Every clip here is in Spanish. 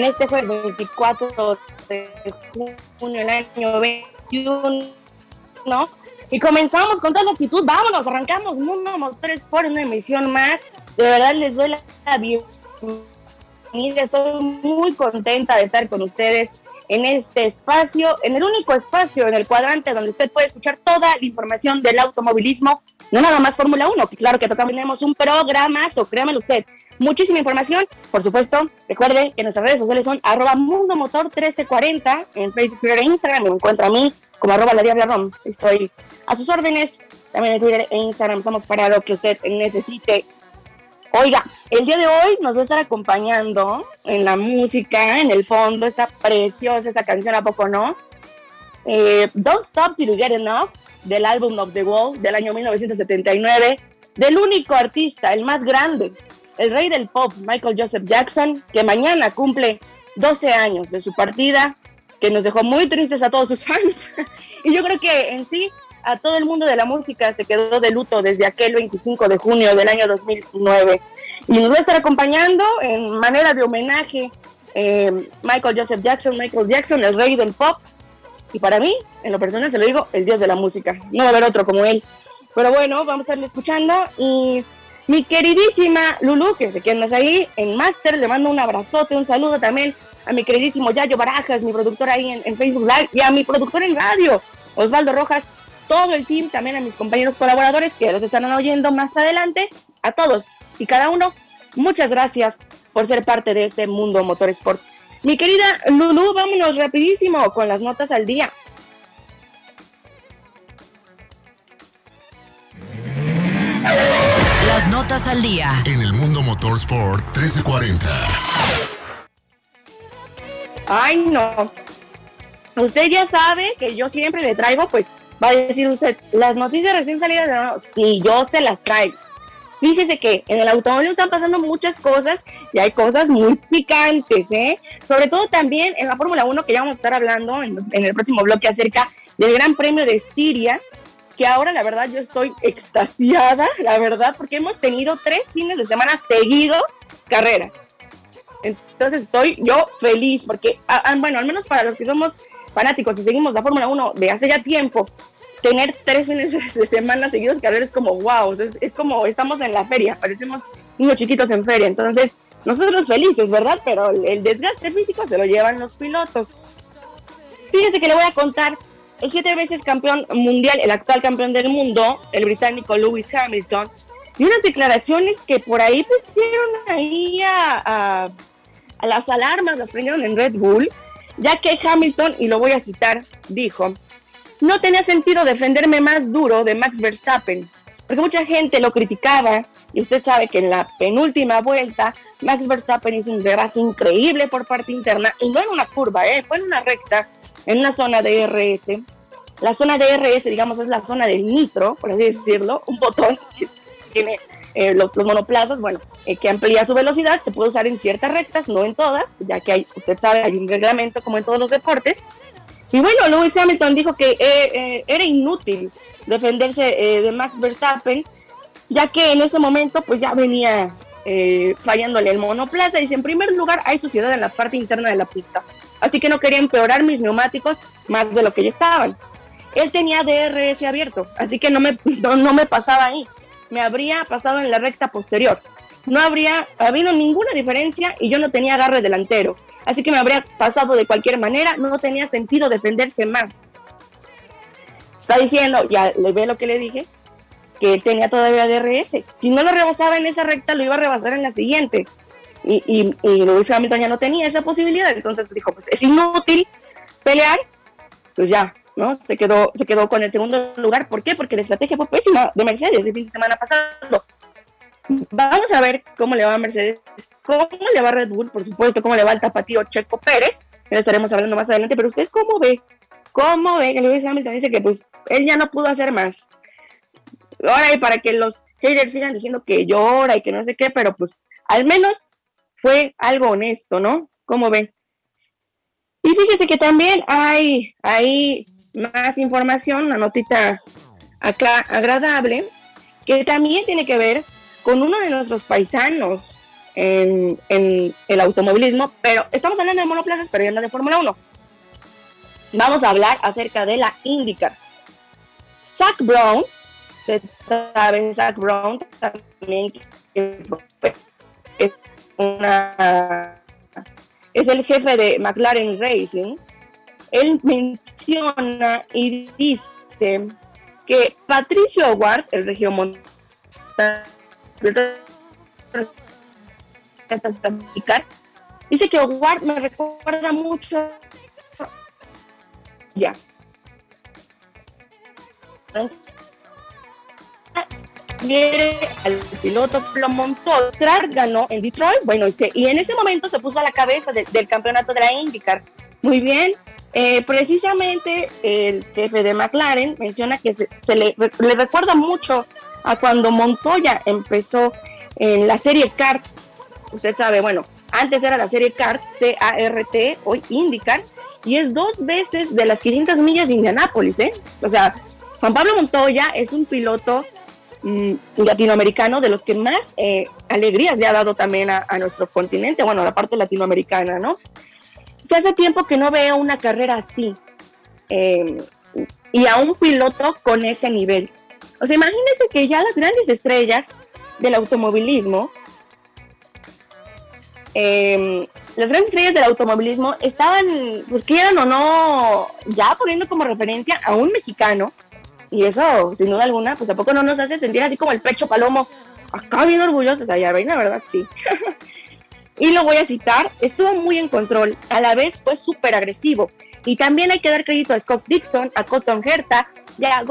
En este jueves 24 de junio del año 21. Y comenzamos con toda la actitud. Vámonos, arrancamos Mundo Motores por una emisión más. De verdad les doy la bienvenida. Estoy muy contenta de estar con ustedes en este espacio, en el único espacio en el cuadrante donde usted puede escuchar toda la información del automovilismo, no nada más Fórmula 1, que claro que tenemos un programa, o créamelo usted, muchísima información. Por supuesto, recuerde que nuestras redes sociales son arroba Mundo Motor 1340 en Facebook, Twitter e Instagram. Me encuentra a mí como arroba la Diabla. Estoy a sus órdenes. También en Twitter e Instagram estamos para lo que usted necesite. Oiga, el día de hoy nos va a estar acompañando en la música, en el fondo, está preciosa esa canción, ¿a poco no? Eh, Don't Stop Till You Get Enough, del álbum of the Wall del año 1979, del único artista, el más grande, el rey del pop, Michael Joseph Jackson, que mañana cumple 12 años de su partida, que nos dejó muy tristes a todos sus fans. y yo creo que en sí a todo el mundo de la música se quedó de luto desde aquel 25 de junio del año 2009. Y nos va a estar acompañando en manera de homenaje eh, Michael Joseph Jackson, Michael Jackson, el rey del pop. Y para mí, en lo personal, se lo digo, el dios de la música. No va a haber otro como él. Pero bueno, vamos a estarle escuchando y mi queridísima Lulu, que se quedan ahí en Master, le mando un abrazote, un saludo también a mi queridísimo Yayo Barajas, mi productor ahí en, Facebook Live, y a mi productor en radio, Osvaldo Rojas, todo el team, también a mis compañeros colaboradores que los están oyendo más adelante, a todos y cada uno, muchas gracias por ser parte de este mundo motorsport. Mi querida Lulu, vámonos rapidísimo con las notas al día. Las notas al día. En el mundo motorsport 1340. Ay, no. Usted ya sabe que yo siempre le traigo, pues, va a decir usted, las noticias recién salidas de no, sí, yo se las traigo. Fíjese que en el automóvil están pasando muchas cosas y hay cosas muy picantes, ¿eh? Sobre todo también en la Fórmula 1, que ya vamos a estar hablando en, en el próximo bloque acerca del Gran Premio de Siria, que ahora la verdad yo estoy extasiada, la verdad, porque hemos tenido tres fines de semana seguidos carreras. Entonces estoy yo feliz, porque, ah, ah, bueno, al menos para los que somos fanáticos y seguimos la Fórmula 1 de hace ya tiempo, tener tres fines de semana seguidos carreras es como wow, es, como estamos en la feria, parecemos niños chiquitos en feria. Entonces, nosotros felices, ¿verdad? Pero el desgaste físico se lo llevan los pilotos. Fíjense que le voy a contar el siete veces campeón mundial, el actual campeón del mundo, el británico Lewis Hamilton, y unas declaraciones que por ahí pusieron ahí a, a las alarmas, las prendieron en Red Bull, ya que Hamilton, y lo voy a citar, dijo, no tenía sentido defenderme más duro de Max Verstappen, porque mucha gente lo criticaba, y usted sabe que en la penúltima vuelta, Max Verstappen hizo un rebase increíble por parte interna, y no en una curva, ¿eh? fue en una recta, en una zona de RS. La zona de RS, digamos, es la zona del nitro, por así decirlo, un botón que tiene eh, los, monoplazas, bueno, eh, que amplía su velocidad, se puede usar en ciertas rectas, no en todas, ya que hay, usted sabe, hay un reglamento como en todos los deportes. Y bueno, Lewis Hamilton dijo que eh, era inútil defenderse de Max Verstappen, ya que en ese momento pues ya venía fallándole el monoplaza. Dice, en primer lugar, hay suciedad en la parte interna de la pista, así que no quería empeorar mis neumáticos más de lo que ya estaban. Él tenía DRS abierto, así que no me, no me pasaba ahí me habría pasado en la recta posterior. No habría habido ninguna diferencia y yo no tenía agarre delantero. Así que me habría pasado de cualquier manera, no tenía sentido defenderse más. Está diciendo, ya le ve lo que le dije, que tenía todavía DRS. Si no lo rebasaba en esa recta, lo iba a rebasar en la siguiente. Y, y, y Hamilton ya no tenía esa posibilidad. Entonces dijo, pues es inútil pelear, pues ya, ¿no? Se quedó, se quedó con el segundo lugar. ¿Por qué? Porque la estrategia fue pésima de Mercedes el fin de semana pasado. Vamos a ver cómo le va a Mercedes, cómo le va a Red Bull, por supuesto, cómo le va al tapatío Checo Pérez, que estaremos hablando más adelante, pero usted cómo ve, cómo ve que Lewis Hamilton dice que pues él ya no pudo hacer más. Ahora y para que los haters sigan diciendo que llora y que no sé qué, pero pues al menos fue algo honesto, ¿no? ¿Cómo ve? Y fíjese que también hay, hay más información, una notita acá agradable, que también tiene que ver con uno de nuestros paisanos en, el automovilismo, pero estamos hablando de monoplazas, pero ya no de Fórmula 1. Vamos a hablar acerca de la IndyCar. Zach Brown, ustedes saben, Zach Brown también es una es el jefe de McLaren Racing, él menciona y dice que Patricio Ward, el regiomontano, dice que Ward me recuerda mucho ya al piloto lo montó, ganó en Detroit, bueno, y en ese momento se puso a la cabeza del campeonato de la IndyCar. Muy bien, eh, precisamente el jefe de McLaren menciona que se, le, recuerda mucho a cuando Montoya empezó en la serie CART. Usted sabe, bueno, antes era la serie CART, C-A-R-T, hoy IndyCar, y es dos veces de las 500 millas de Indianápolis, ¿eh? O sea, Juan Pablo Montoya es un piloto mm, latinoamericano de los que más eh, alegrías le ha dado también a, a, nuestro continente, bueno, la parte latinoamericana, ¿no? hace tiempo que no veo una carrera así em, y a un piloto con ese nivel. O sea, imagínense que ya las grandes estrellas del automovilismo, em, las grandes estrellas del automovilismo estaban, pues quieran o no, ya poniendo como referencia a un mexicano, y eso, sin duda alguna, pues a poco no nos hace sentir así como el pecho palomo, acá bien orgullosos, allá la verdad, sí. y lo voy a citar, estuvo muy en control, a la vez fue súper agresivo. Y también hay que dar crédito a Scott Dixon, a Cotton Herta y a,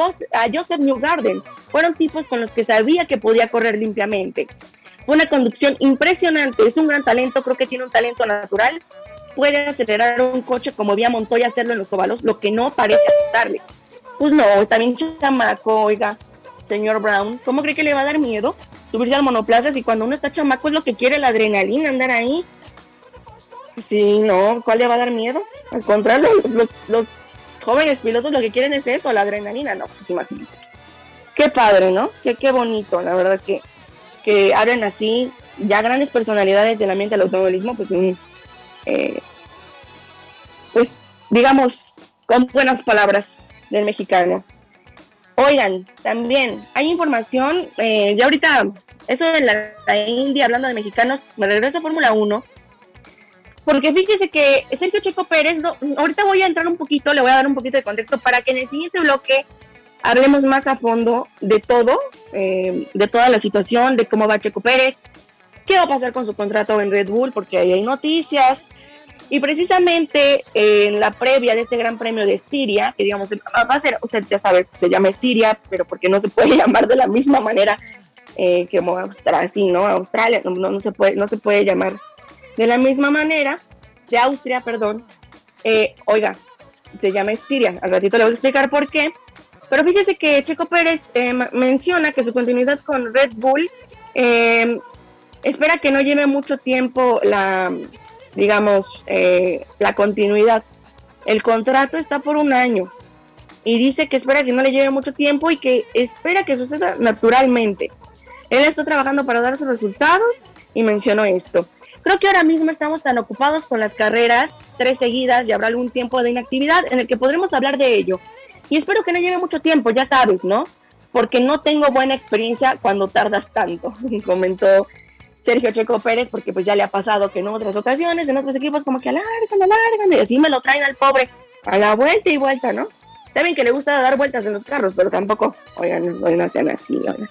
Joseph Newgarden. Fueron tipos con los que sabía que podía correr limpiamente. Fue una conducción impresionante, es un gran talento, creo que tiene un talento natural. Puede acelerar un coche como vía Montoya hacerlo en los óvalos, lo que no parece asustarle. Pues no, está bien chamaco, oiga, señor Brown. ¿Cómo cree que le va a dar miedo? subirse al monoplaza y cuando uno está chamaco es lo que quiere la adrenalina, andar ahí. Sí, no, ¿cuál le va a dar miedo? Al contrario, los, jóvenes pilotos lo que quieren es eso, la adrenalina, no, pues imagínense. Qué padre, ¿no? Qué, qué bonito, la verdad que, que hablen así, ya grandes personalidades del ambiente del automovilismo, pues, eh, pues digamos, con buenas palabras del mexicano. Oigan, también hay información, eh, ya ahorita, eso de la, India, hablando de mexicanos, me regreso a Fórmula 1, porque fíjese que Sergio Checo Pérez, ahorita voy a entrar un poquito, le voy a dar un poquito de contexto para que en el siguiente bloque hablemos más a fondo de todo, eh, de toda la situación, de cómo va Checo Pérez, qué va a pasar con su contrato en Red Bull, porque ahí hay noticias, y precisamente en la previa de este Gran Premio de Estiria, que digamos, va a ser, usted ya sabe, se llama Estiria, pero porque no se puede llamar de la misma manera eh, que Australia, sí, ¿no? Australia, no, no, se puede, no se puede llamar de la misma manera, de Austria, perdón. Eh, oiga, se llama Estiria, al ratito le voy a explicar por qué. Pero fíjese que Checo Pérez eh, menciona que su continuidad con Red Bull Eh, espera que no lleve mucho tiempo la, digamos, eh, la continuidad. El contrato está por un año y dice que espera que no le lleve mucho tiempo y que espera que suceda naturalmente. Él está trabajando para dar sus resultados y mencionó esto. Creo que ahora mismo estamos tan ocupados con las carreras, tres seguidas, y habrá algún tiempo de inactividad en el que podremos hablar de ello. Y espero que no lleve mucho tiempo, ya sabes, ¿no? Porque no tengo buena experiencia cuando tardas tanto, comentó Sergio Checo Pérez, porque pues ya le ha pasado que en otras ocasiones, en otros equipos, como que alargan, alargan, y así me lo traen al pobre a la vuelta y vuelta, ¿no? Saben que le gusta dar vueltas en los carros, pero tampoco, oigan, no sean así, oigan.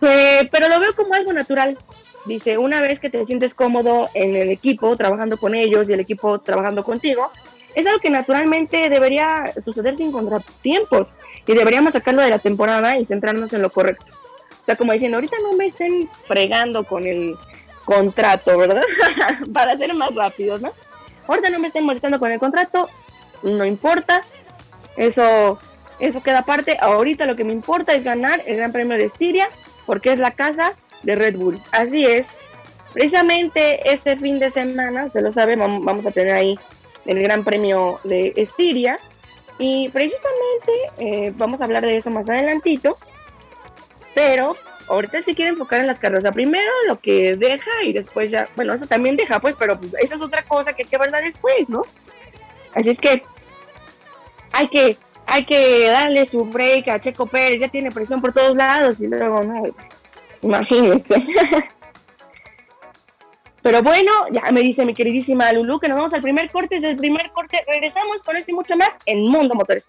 Eh, pero lo veo como algo natural. Dice, una vez que te sientes cómodo en el equipo, trabajando con ellos y el equipo trabajando contigo, es algo que naturalmente debería suceder sin contratiempos y deberíamos sacarlo de la temporada y centrarnos en lo correcto. O sea, como diciendo, ahorita no me estén fregando con el contrato, ¿verdad? Para ser más rápidos, ¿no? Ahorita no me estén molestando con el contrato, no importa, eso, eso queda aparte. Ahorita lo que me importa es ganar el Gran Premio de Estiria, porque es la casa de Red Bull. Así es. Precisamente este fin de semana, se lo sabe, vamos a tener ahí el Gran Premio de Estiria. Y precisamente eh, vamos a hablar de eso más adelantito. Pero ahorita se quiere enfocar en las carrozas. Primero lo que deja y después ya, bueno, eso también deja, pues, pero esa es otra cosa que hay que verla después, ¿no? Así es que hay que, hay que darle su break a Checo Pérez, ya tiene presión por todos lados y luego, no, imagínense. Pero bueno, ya me dice mi queridísima Lulu que nos vamos al primer corte. Desde el primer corte regresamos con esto y mucho más en Mundo Motores.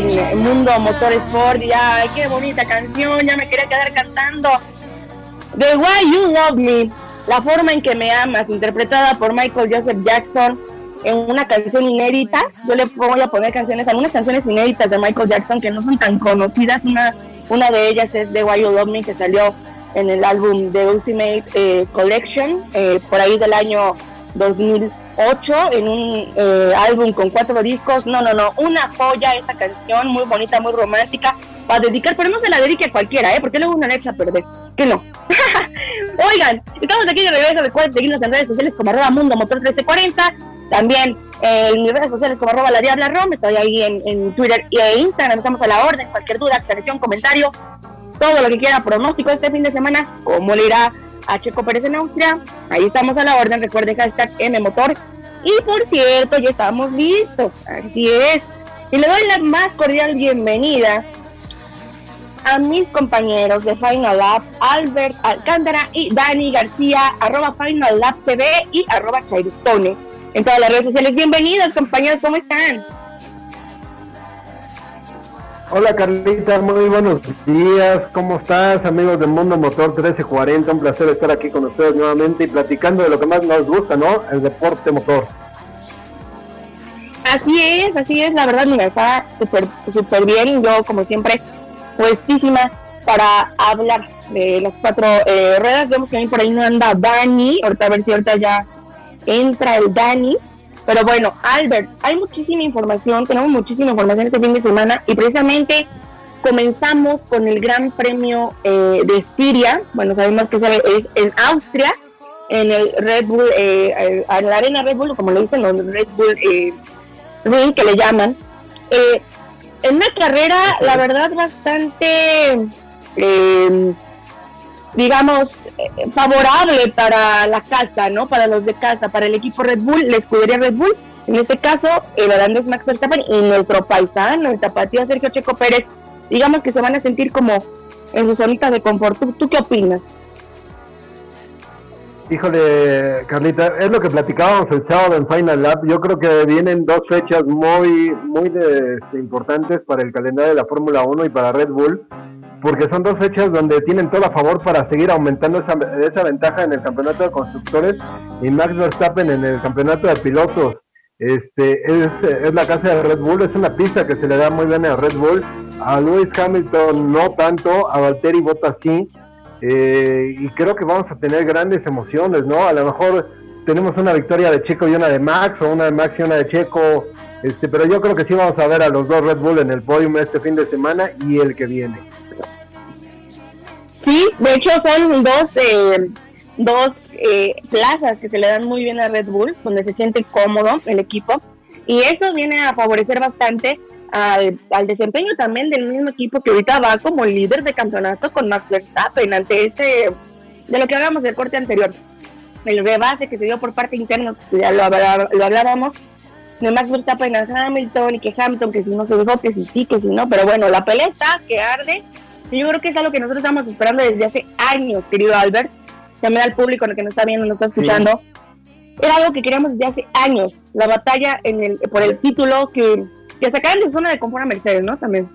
Motor Sport y ay, qué bonita canción, ya me quería quedar cantando. The Why You Love Me, la forma en que me amas, interpretada por Michael Joseph Jackson en una canción inédita. Yo le voy a poner canciones, algunas canciones inéditas de Michael Jackson que no son tan conocidas. Una, una de ellas es The Why You Love Me, que salió en el álbum The Ultimate eh, Collection, eh, por ahí del año 2000 ocho en un eh, álbum con cuatro discos. No, no, no, una joya esa canción, muy bonita, muy romántica, para dedicar, pero no se la dedique a cualquiera, ¿eh? Porque luego una leche a perder. Que no. Oigan, estamos aquí de regreso. Recuerden seguirnos en redes sociales como arroba mundo motor 1340. También en mis redes sociales como arroba la diabla rom. Estoy ahí en, Twitter y en Instagram. Estamos a la orden. Cualquier duda, aclaración, comentario, todo lo que quiera, pronóstico este fin de semana, como le irá a Checo Pérez en Austria. Ahí estamos a la orden. Recuerde hashtag Motor Y por cierto, ya estamos listos. Así es. Y le doy la más cordial bienvenida a mis compañeros de Final Lab, Albert Alcántara y Dani García, arroba Final Lab TV y arroba Chairistone. En todas las redes sociales. Bienvenidos, compañeros, ¿cómo están? Hola Carlita, muy buenos días. ¿Cómo estás, amigos de Mundo Motor 1340? Un placer estar aquí con ustedes nuevamente y platicando de lo que más nos gusta, ¿no? El deporte motor. Así es, así es. La verdad, me está súper súper bien. Yo, como siempre, puestísima para hablar de las cuatro eh, ruedas. Vemos que ahí por ahí no anda Dani. Ahorita a ver si ahorita ya entra el Dani. Pero bueno, Albert, hay muchísima información, tenemos muchísima información este fin de semana y precisamente comenzamos con el Gran Premio eh, de Estiria. Bueno, sabemos que es en Austria, en el Red Bull, eh, en la arena Red Bull, como le dicen los Red Bull eh, Ring, que le llaman. Eh, en una carrera, la verdad, bastante digamos, eh, favorable para la casa, ¿no? Para los de casa, para el equipo Red Bull, la escudería Red Bull. En este caso, el holandés Max Verstappen y nuestro paisano, el tapatío Sergio Checo Pérez, digamos que se van a sentir como en su zonita de confort. ¿Tú, qué opinas? Híjole, Carlita, es lo que platicábamos el sábado en Final Lab. Yo creo que vienen dos fechas muy, muy este, importantes para el calendario de la Fórmula 1 y para Red Bull, porque son dos fechas donde tienen todo a favor para seguir aumentando esa, esa ventaja en el campeonato de constructores y Max Verstappen en el campeonato de pilotos. Este es, es la casa de Red Bull, es una pista que se le da muy bien a Red Bull. A Lewis Hamilton no tanto, a Valtteri Bottas sí eh, y creo que vamos a tener grandes emociones, ¿no? A lo mejor tenemos una victoria de Checo y una de Max, o una de Max y una de Checo, este, pero yo creo que sí vamos a ver a los dos Red Bull en el podium este fin de semana y el que viene. Sí, de hecho son dos, eh, dos eh, plazas que se le dan muy bien a Red Bull, donde se siente cómodo el equipo, y eso viene a favorecer bastante al, desempeño también del mismo equipo que ahorita va como líder de campeonato con Max Verstappen ante este, de lo que hablamos del corte anterior, el rebase que se dio por parte interna, ya lo, lo hablábamos, de Max Verstappen a Hamilton y que Hamilton que si no se dejó, que si sí, que si no, pero bueno, la pelea está, que arde, y yo creo que es algo que nosotros estamos esperando desde hace años, querido Albert, también al público que nos está viendo, nos está escuchando. Era algo que queríamos desde hace años, la batalla en el, por el título que que sacaran de zona de confort a Mercedes, ¿no? También.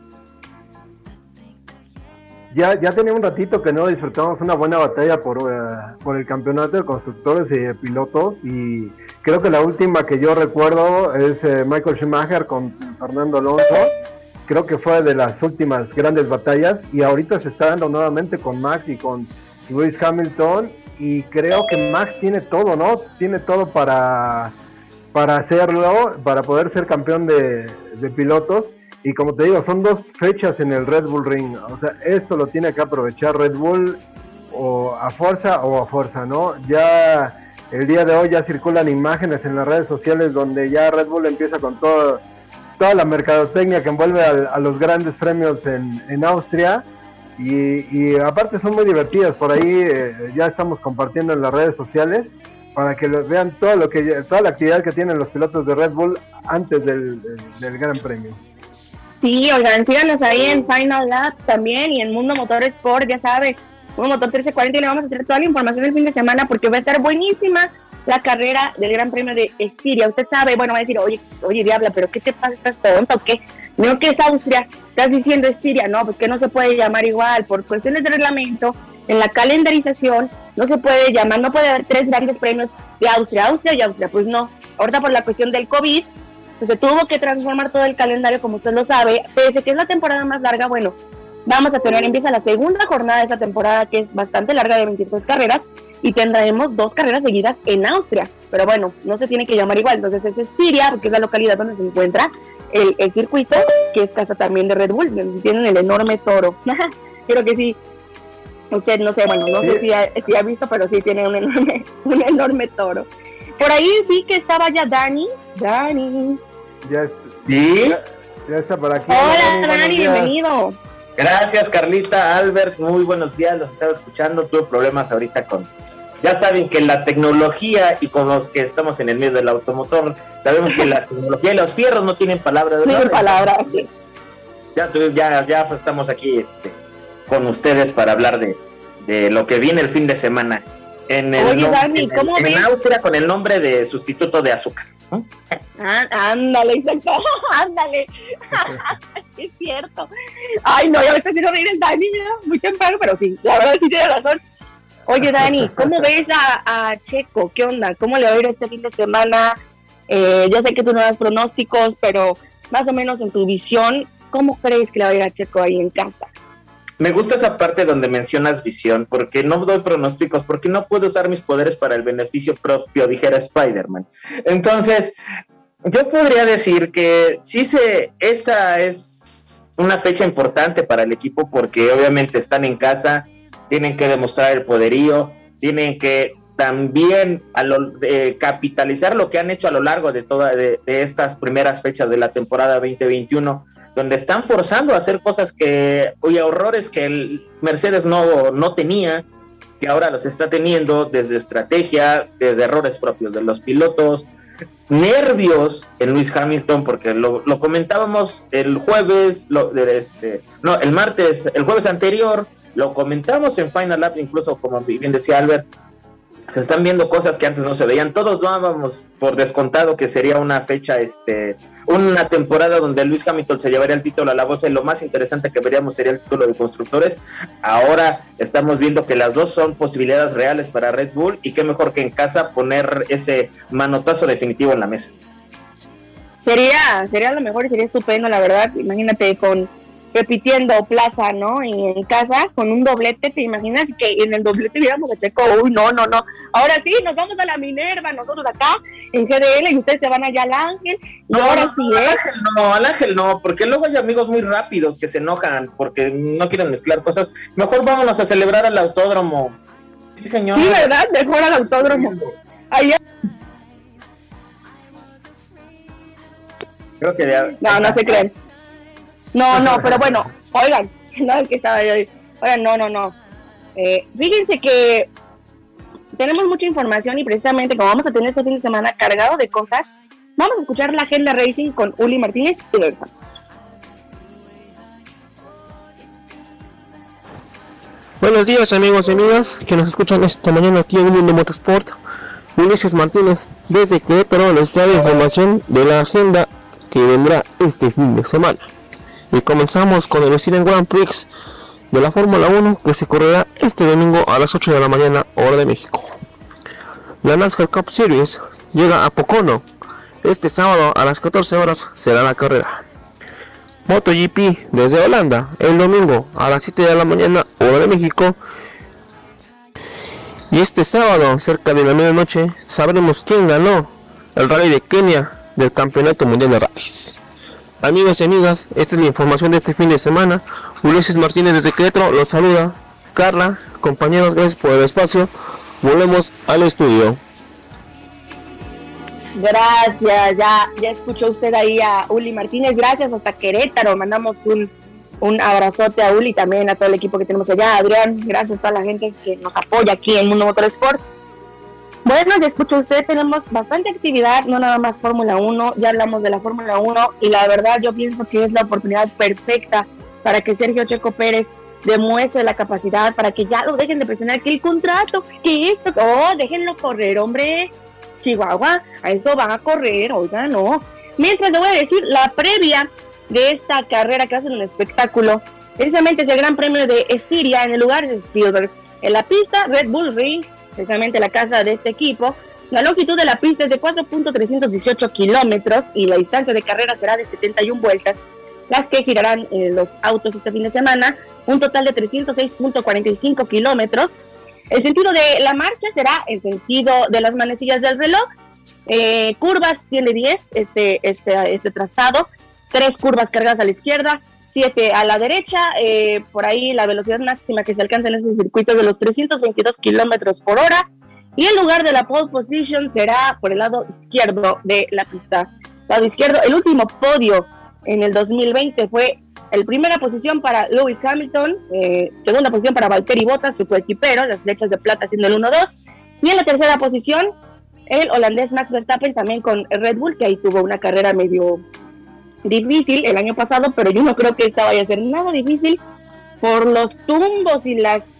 Ya, ya tenía un ratito que no disfrutamos una buena batalla por, eh, por el campeonato de constructores y de pilotos y creo que la última que yo recuerdo es eh, Michael Schumacher con Fernando Alonso. Creo que fue de las últimas grandes batallas y ahorita se está dando nuevamente con Max y con Lewis Hamilton y creo que Max tiene todo, ¿no? Tiene todo para, para hacerlo, para poder ser campeón de, pilotos. Y como te digo, son dos fechas en el Red Bull Ring. O sea, esto lo tiene que aprovechar Red Bull o a fuerza o a fuerza, ¿no? Ya el día de hoy ya circulan imágenes en las redes sociales donde ya Red Bull empieza con todo, toda la mercadotecnia que envuelve a, los grandes premios en, en Austria. Y, aparte son muy divertidas. Por ahí eh, ya estamos compartiendo en las redes sociales para que vean todo lo que toda la actividad que tienen los pilotos de Red Bull antes del, Gran Premio. Sí, oigan, síganos ahí en Final Lap también y en Mundo Motor Sport, ya sabe, Mundo Motor 1340 y le vamos a tener toda la información el fin de semana porque va a estar buenísima la carrera del Gran Premio de Estiria. Usted sabe, bueno, va a decir, oye, oye, Diabla, pero ¿qué te pasa? ¿Estás tonto o qué? No que es Austria, estás diciendo Estiria, no, pues que no se puede llamar igual por cuestiones de reglamento, en la calendarización no se puede llamar, no puede haber tres grandes premios de Austria, Austria y Austria, pues no. Ahorita por la cuestión del COVID, pues se tuvo que transformar todo el calendario, como usted lo sabe, pese que es la temporada más larga, bueno, vamos a tener, empieza la segunda jornada de esta temporada, que es bastante larga, de 23 carreras, y tendremos dos carreras seguidas en Austria. Pero bueno, no se tiene que llamar igual, entonces es Estiria, porque es la localidad donde se encuentra el, el circuito, que es casa también de Red Bull, tienen el enorme toro. Creo que sí, Usted no sé, bueno, no sé si ha, si ha, visto, pero sí tiene un enorme, un enorme toro. Por ahí vi que estaba ya Dani. Dani. Ya está. ¿Sí? Ya, está por aquí. Hola, Dani, bienvenido. Gracias, Carlita, Albert, muy buenos días, los estaba escuchando. Tuve problemas ahorita con. Ya saben que la tecnología y con los que estamos en el medio del automotor, sabemos que la tecnología y los fierros no tienen palabra de No tienen palabra, así Ya, ya, ya estamos aquí, este con ustedes para hablar de, lo que viene el fin de semana. En, el, Oye, Dani, ¿cómo en, Austria con el nombre de sustituto de azúcar. Ah, ándale, exacto, ándale. es cierto. Ay, no, ya me está haciendo reír el Dani, muy temprano, pero sí, la verdad sí tiene razón. Oye, Dani, ¿cómo ves a, Checo? ¿Qué onda? ¿Cómo le va a ir este fin de semana? Eh, ya sé que tú no das pronósticos, pero más o menos en tu visión, ¿cómo crees que le va a ir a Checo ahí en casa? Me gusta esa parte donde mencionas visión, porque no doy pronósticos, porque no puedo usar mis poderes para el beneficio propio, dijera Spider-Man. Entonces, yo podría decir que sí se, esta es una fecha importante para el equipo porque obviamente están en casa, tienen que demostrar el poderío, tienen que también eh, capitalizar lo que han hecho a lo largo de todas de, estas primeras fechas de la temporada 2021 donde están forzando a hacer cosas que, oye, horrores que el Mercedes no, no tenía, que ahora los está teniendo desde estrategia, desde errores propios de los pilotos, nervios en Luis Hamilton, porque lo, comentábamos el jueves, lo, este, no, el martes, el jueves anterior, lo comentamos en Final Lap, incluso como bien decía Albert, se están viendo cosas que antes no se veían. Todos dábamos por descontado que sería una fecha, este, una temporada donde Luis Hamilton se llevaría el título a la bolsa y lo más interesante que veríamos sería el título de constructores. Ahora estamos viendo que las dos son posibilidades reales para Red Bull y qué mejor que en casa poner ese manotazo definitivo en la mesa. Sería, sería lo mejor y sería estupendo, la verdad. Imagínate con repitiendo plaza, ¿no? Y en casa con un doblete, ¿te imaginas que en el doblete viéramos a Checo? Uy, no, no, no. Ahora sí, nos vamos a la Minerva, nosotros acá en GDL y ustedes se van allá al Ángel. Y ahora sí al Ángel no, al Ángel no, porque luego hay amigos muy rápidos que se enojan porque no quieren mezclar cosas. Mejor vámonos a celebrar al autódromo. Sí, señor. Sí, ¿verdad? Mejor al autódromo. Allá. Creo que ya... No, no se creen. No, no, pero bueno, oigan, no es que estaba yo. Oigan, no, no, no. Eh, fíjense que tenemos mucha información y precisamente como vamos a tener este fin de semana cargado de cosas, vamos a escuchar la agenda Racing con Uli Martínez y regresamos. Buenos días amigos y amigas que nos escuchan esta mañana aquí en Mundo Motorsport. Ulises Martínez desde Querétaro les trae información de la agenda que vendrá este fin de semana. Y comenzamos con el Estiren Grand Prix de la Fórmula 1 que se correrá este domingo a las 8 de la mañana hora de México. La NASCAR Cup Series llega a Pocono. Este sábado a las 14 horas será la carrera. MotoGP desde Holanda el domingo a las 7 de la mañana hora de México. Y este sábado cerca de la medianoche sabremos quién ganó el rally de Kenia del Campeonato Mundial de Rallys. Amigos y amigas, esta es la información de este fin de semana. Ulises Martínez desde Querétaro los saluda. Carla, compañeros, gracias por el espacio. Volvemos al estudio. Gracias, ya, ya escuchó usted ahí a Uli Martínez. Gracias hasta Querétaro. Mandamos un, un abrazote a Uli también a todo el equipo que tenemos allá. Adrián, gracias a toda la gente que nos apoya aquí en Mundo Motorsport. Bueno, ya escucho usted, tenemos bastante actividad, no nada más Fórmula 1, ya hablamos de la Fórmula 1 y la verdad yo pienso que es la oportunidad perfecta para que Sergio Checo Pérez demuestre la capacidad, para que ya lo dejen de presionar, que el contrato, que esto, oh, déjenlo correr, hombre, Chihuahua, a eso van a correr, oiga, no. Mientras le voy a decir, la previa de esta carrera que hacen un espectáculo, precisamente es el Gran Premio de Estiria en el lugar de Spielberg. En la pista, Red Bull Ring precisamente la casa de este equipo. La longitud de la pista es de 4.318 kilómetros y la distancia de carrera será de 71 vueltas, las que girarán eh, los autos este fin de semana, un total de 306.45 kilómetros. El sentido de la marcha será el sentido de las manecillas del reloj. Eh, curvas tiene 10 este, este, este trazado, tres curvas cargadas a la izquierda, 7 a la derecha, eh, por ahí la velocidad máxima que se alcanza en ese circuito de los 322 kilómetros por hora. Y el lugar de la pole position será por el lado izquierdo de la pista. Lado izquierdo, el último podio en el 2020 fue el primera posición para Lewis Hamilton, eh, segunda posición para Valtteri Bottas, su coequipero, las flechas de plata siendo el 1-2. Y en la tercera posición, el holandés Max Verstappen también con Red Bull, que ahí tuvo una carrera medio difícil el año pasado, pero yo no creo que esta vaya a ser nada difícil por los tumbos y las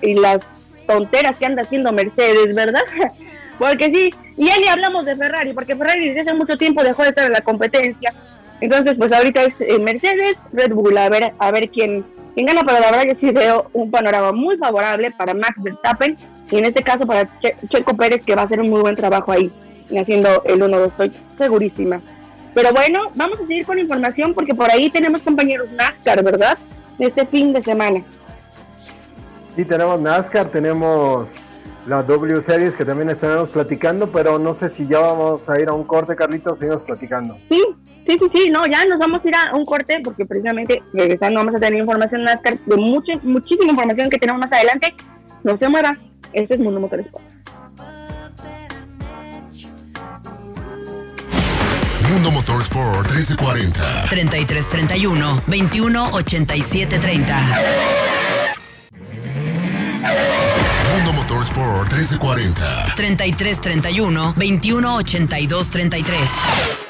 y las tonteras que anda haciendo Mercedes, ¿verdad? Porque sí, y ya hablamos de Ferrari, porque Ferrari desde hace mucho tiempo dejó de estar en la competencia. Entonces, pues ahorita es eh, Mercedes, Red Bull, a ver, a ver quién, quién gana, pero la verdad que sí veo un panorama muy favorable para Max Verstappen y en este caso para Checo Pérez, que va a hacer un muy buen trabajo ahí, haciendo el 1-2, estoy segurísima. Pero bueno, vamos a seguir con información porque por ahí tenemos compañeros NASCAR, ¿verdad? Este fin de semana. Sí, tenemos NASCAR, tenemos la W Series que también estaremos platicando, pero no sé si ya vamos a ir a un corte, Carlitos, seguimos platicando. Sí, sí, sí, sí, no, ya nos vamos a ir a un corte porque precisamente regresando vamos a tener información NASCAR de mucha, muchísima información que tenemos más adelante. No se mueva, este es Mundo Motorsport. Mundo Motorsport 1340. 3331 218730. Mundo Motorsport 1340. 33 31 21 82 33.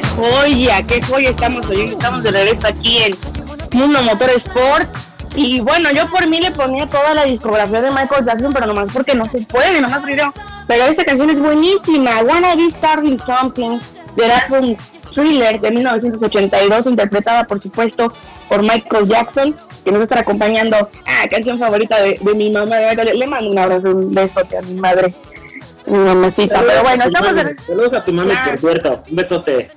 Qué joya, qué joya estamos oyendo. Estamos de regreso aquí en Mundo Motor Sport. Y bueno, yo por mí le ponía toda la discografía de Michael Jackson, pero nomás porque no se puede, nomás video. Pero esa canción es buenísima. Wanna Be Starting Something del álbum Thriller de 1982, interpretada por supuesto por Michael Jackson, que nos va a estar acompañando. Ah, canción favorita de, de mi mamá. Le, le mando un abrazo, un besote a mi madre, mi mamacita. Pero bueno, estamos Saludos a tu mami, por cierto. Un besote.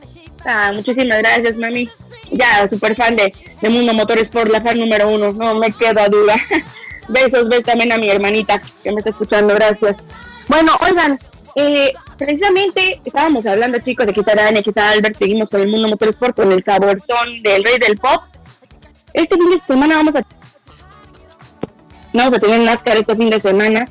Ah, muchísimas gracias, mami. Ya, super fan de, de Mundo Motorsport, la fan número uno. No me queda duda. Besos, ves también a mi hermanita que me está escuchando. Gracias. Bueno, oigan, eh, precisamente estábamos hablando, chicos. Aquí está Dani, aquí está Albert. Seguimos con el Mundo Motorsport, con el saborzón del rey del pop. Este fin de semana vamos a vamos a tener NASCAR este fin de semana.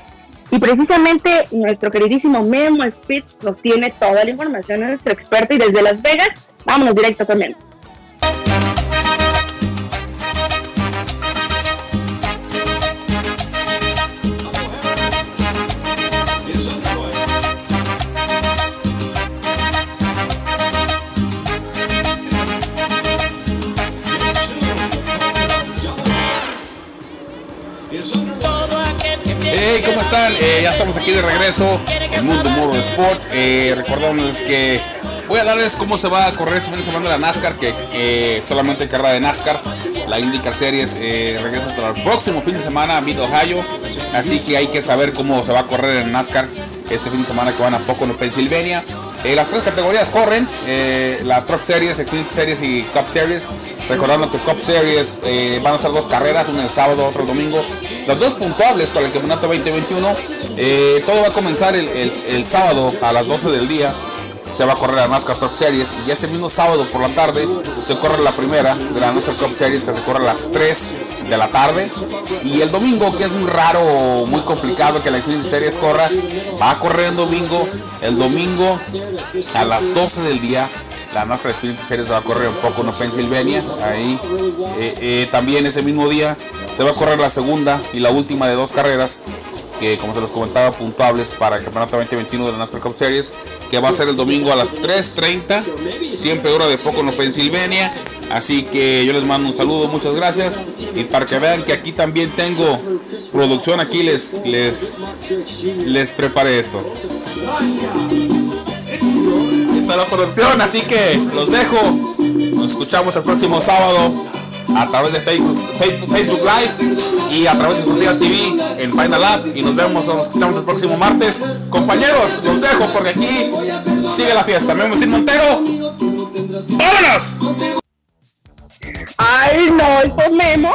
Y precisamente nuestro queridísimo Memo Speed nos tiene toda la información, es nuestro experto. Y desde Las Vegas, vámonos directo con Memo. Eh, ya estamos aquí de regreso en Mundo Modo Sports. Eh, que voy a darles cómo se va a correr este fin de semana la NASCAR, que solamente carrera de NASCAR. La IndyCar Series eh, regresa hasta el próximo fin de semana a Mid Ohio. Así que hay que saber cómo se va a correr en NASCAR este fin de semana que van a Pocono, Pensilvania. Eh, las tres categorías corren, eh, la Truck Series, Xfinity Series y Cup Series. Recordando que Cup Series eh, van a ser dos carreras, una el sábado, otra el domingo. Las dos puntuables para el campeonato 2021. Eh, todo va a comenzar el sábado a las 12 del día. Se va a correr la NASCAR Truck Series. Y ese mismo sábado por la tarde se corre la primera de la NASCAR Cup Series que se corre a las 3 de la tarde. Y el domingo que es muy raro, muy complicado que la Xfinity Series corra, va a correr el domingo, el domingo a las 12 del día la NASCAR Xfinity Series va a correr un poco en Pensilvania. Ahí eh, eh, también ese mismo día se va a correr la segunda y la última de dos carreras que como se los comentaba puntuables para el campeonato 2021 de la NASCAR Cup Series que va a ser el domingo a las 3.30 siempre hora de poco en Pensilvania. Así que yo les mando un saludo muchas gracias. Y para que vean que aquí también tengo producción aquí les les les preparé esto. Está la producción, así que los dejo. Nos escuchamos el próximo sábado a través de Facebook, Facebook, Facebook Live y a través de Cultura TV en Final App. Y nos vemos, nos escuchamos el próximo martes. Compañeros, los dejo porque aquí sigue la fiesta. Me llamo Montero. ¡Vámonos! Ay, no, esto Memo.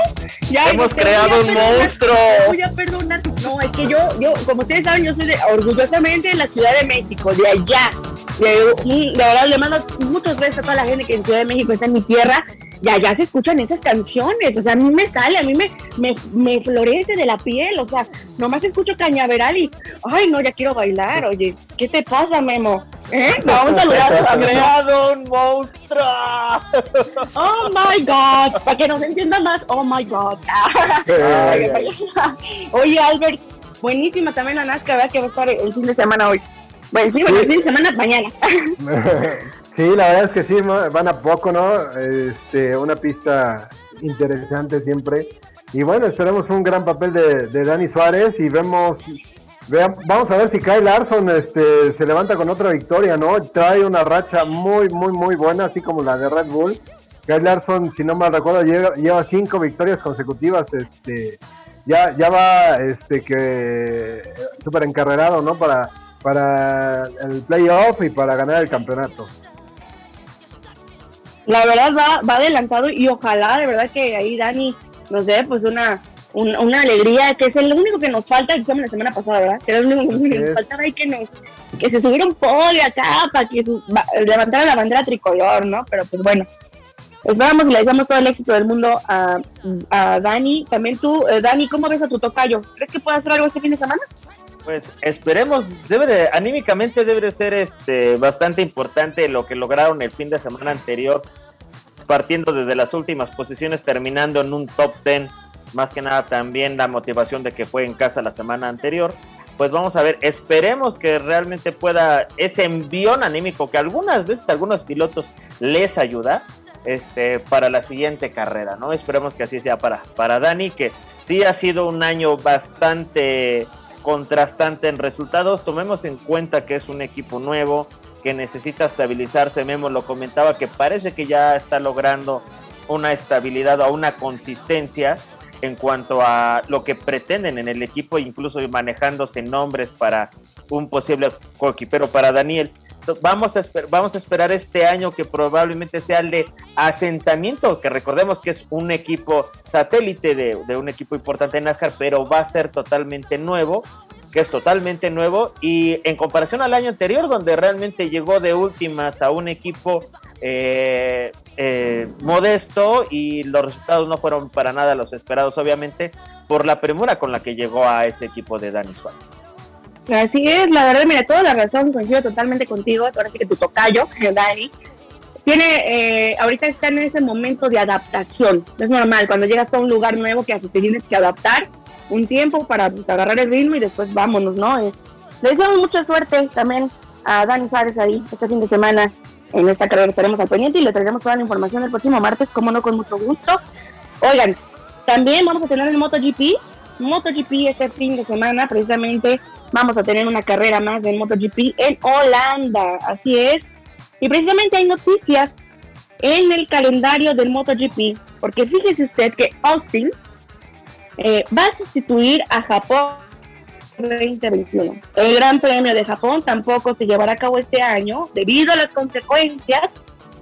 Ya, Hemos creado un perdonar, monstruo. Voy a perdonar. No, es que yo, yo, como ustedes saben, yo soy de, orgullosamente de la Ciudad de México, de allá. De, un- de verdad, le mando muchos besos a toda la gente que en Ciudad de México está en mi tierra. Y allá se escuchan esas canciones. O sea, a mí me sale, a mí me, me, me florece de la piel. O sea, nomás escucho cañaveral y, ay, no, ya quiero bailar. Oye, ¿qué te pasa, Memo? ¿Eh? Vamos a saludar a tu creado un monstruo. Oh my God, para que nos entienda más, oh my God. Oye, Albert, buenísima también la NASCAR, ¿verdad? Que va a estar el fin de semana hoy. Bueno, el fin, bueno, el fin de semana mañana. Sí, la verdad es que sí, van a poco, ¿no? Este, una pista interesante siempre. Y bueno, esperemos un gran papel de, de Dani Suárez y vemos, vamos a ver si Kyle Larson este, se levanta con otra victoria, ¿no? Trae una racha muy, muy, muy buena, así como la de Red Bull. Kyle Larson, si no mal recuerdo, lleva, lleva cinco victorias consecutivas, este, ya, ya va, este, que súper encarrerado, ¿no? Para, para el playoff y para ganar el campeonato. La verdad va, va adelantado y ojalá de verdad que ahí Dani nos dé pues una, un- una alegría, que es el único que nos falta, decíamos la semana pasada, ¿verdad? Que era el único que nos faltaba ahí que nos, que se subiera un podio acá para que su- va- levantara la bandera tricolor, ¿no? Pero pues bueno, Esperamos y le deseamos todo el éxito del mundo a, a Dani. También tú, eh, Dani, ¿cómo ves a tu tocayo? ¿Crees que puede hacer algo este fin de semana? Pues esperemos, debe de, anímicamente debe de ser este bastante importante lo que lograron el fin de semana anterior, partiendo desde las últimas posiciones, terminando en un top 10, más que nada también la motivación de que fue en casa la semana anterior. Pues vamos a ver, esperemos que realmente pueda ese envión anímico que algunas veces a algunos pilotos les ayuda, este, para la siguiente carrera, ¿no? Esperemos que así sea para, para Dani, que sí ha sido un año bastante contrastante en resultados. Tomemos en cuenta que es un equipo nuevo, que necesita estabilizarse. Memo lo comentaba que parece que ya está logrando una estabilidad o una consistencia en cuanto a lo que pretenden en el equipo, incluso manejándose nombres para un posible coequipero para Daniel vamos a, vamos a esperar este año que probablemente sea el de asentamiento, que recordemos que es un equipo satélite de, un equipo importante en NASCAR, pero va a ser totalmente nuevo, que es totalmente nuevo, y en comparación al año anterior, donde realmente llegó de últimas a un equipo eh, eh, modesto y los resultados no fueron para nada los esperados, obviamente, por la premura con la que llegó a ese equipo de Dani Suárez. Así es, la verdad, mira, toda la razón, coincido totalmente contigo, ahora sí que tu tocayo, Dani, tiene, eh, ahorita está en ese momento de adaptación, es normal, cuando llegas a un lugar nuevo que así te tienes que adaptar un tiempo para pues, agarrar el ritmo y después vámonos, ¿no? Es, le deseamos mucha suerte también a Dani Suárez ahí este fin de semana en esta carrera estaremos al pendiente y le traeremos toda la información el próximo martes, como no, con mucho gusto. Oigan, también vamos a tener el MotoGP, MotoGP este fin de semana, precisamente vamos a tener una carrera más de MotoGP en Holanda, así es. Y precisamente hay noticias en el calendario del MotoGP, porque fíjese usted que Austin eh, va a sustituir a Japón 2021. El Gran Premio de Japón tampoco se llevará a cabo este año debido a las consecuencias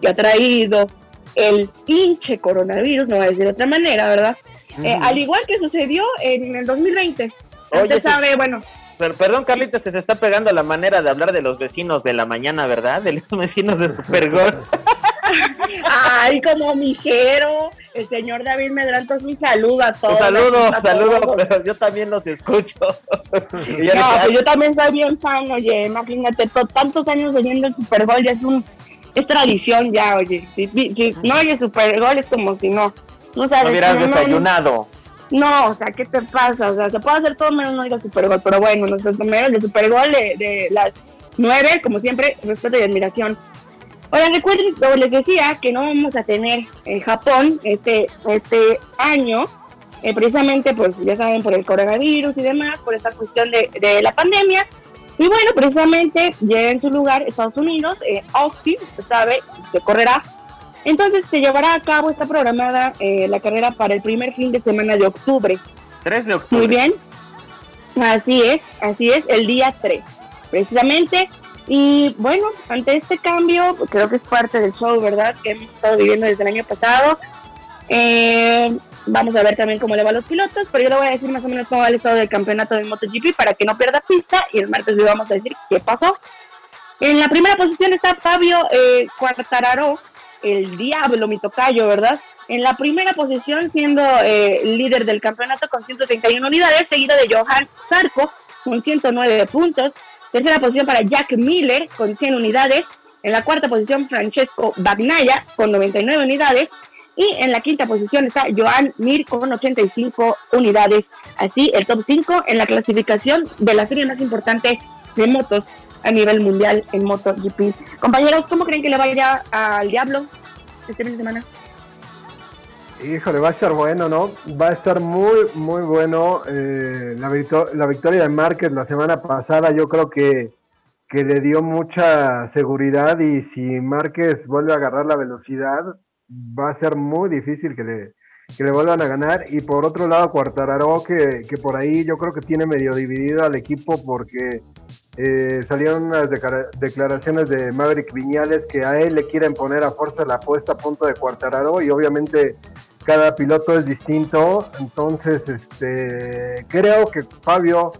que ha traído el pinche coronavirus, no voy a decir de otra manera, ¿verdad? Eh, al igual que sucedió en el 2020. Usted sabe, bueno, perdón, Carlita, se, se está pegando la manera de hablar de los vecinos de la mañana, ¿verdad? De los vecinos de Supergol. Ay, como mijero, el señor David Medranto, un saludo a todos. Un saludo, saludo, pero yo también los escucho. no, pues yo también soy bien fan, oye, imagínate, tantos años oyendo el Supergol, ya es un, es tradición ya, oye, si, si no oye Supergol es como si no, no sabes. No hubieras desayunado. No, o sea, ¿qué te pasa? O sea, se puede hacer todo menos no ir al Super Gol, pero bueno, nuestros números de Super Gol de, las nueve, como siempre, respeto y admiración. Ahora recuerden, como les decía, que no vamos a tener en Japón este, este año, eh, precisamente, pues ya saben, por el coronavirus y demás, por esta cuestión de, de la pandemia. Y bueno, precisamente llega en su lugar Estados Unidos, eh, Austin, se sabe, se correrá entonces se llevará a cabo esta programada eh, la carrera para el primer fin de semana de octubre. 3 de octubre. Muy bien. Así es, así es, el día 3, precisamente. Y bueno, ante este cambio, creo que es parte del show, ¿verdad? Que hemos estado viviendo desde el año pasado. Eh, vamos a ver también cómo le va a los pilotos, pero yo le voy a decir más o menos cómo va el estado del campeonato de MotoGP para que no pierda pista y el martes le vamos a decir qué pasó. En la primera posición está Fabio eh, Quartararo el diablo, mi tocayo, ¿verdad? En la primera posición, siendo eh, líder del campeonato con 131 unidades, seguido de Johan Zarco con 109 puntos. Tercera posición para Jack Miller con 100 unidades. En la cuarta posición, Francesco Bagnaya con 99 unidades. Y en la quinta posición está Joan Mir con 85 unidades. Así, el top 5 en la clasificación de la serie más importante de motos a nivel mundial en MotoGP. Compañeros, ¿cómo creen que le vaya al Diablo este fin de semana? Híjole, va a estar bueno, ¿no? Va a estar muy, muy bueno. Eh, la, la, victoria de Márquez la semana pasada yo creo que, que le dio mucha seguridad y si Márquez vuelve a agarrar la velocidad, va a ser muy difícil que le, que le vuelvan a ganar. Y por otro lado, Cuartararo, que, que por ahí yo creo que tiene medio dividido al equipo porque eh, salieron unas declaraciones de Maverick Viñales que a él le quieren poner a fuerza la puesta a punto de Cuartararo y obviamente cada piloto es distinto. Entonces, este, creo que Fabio...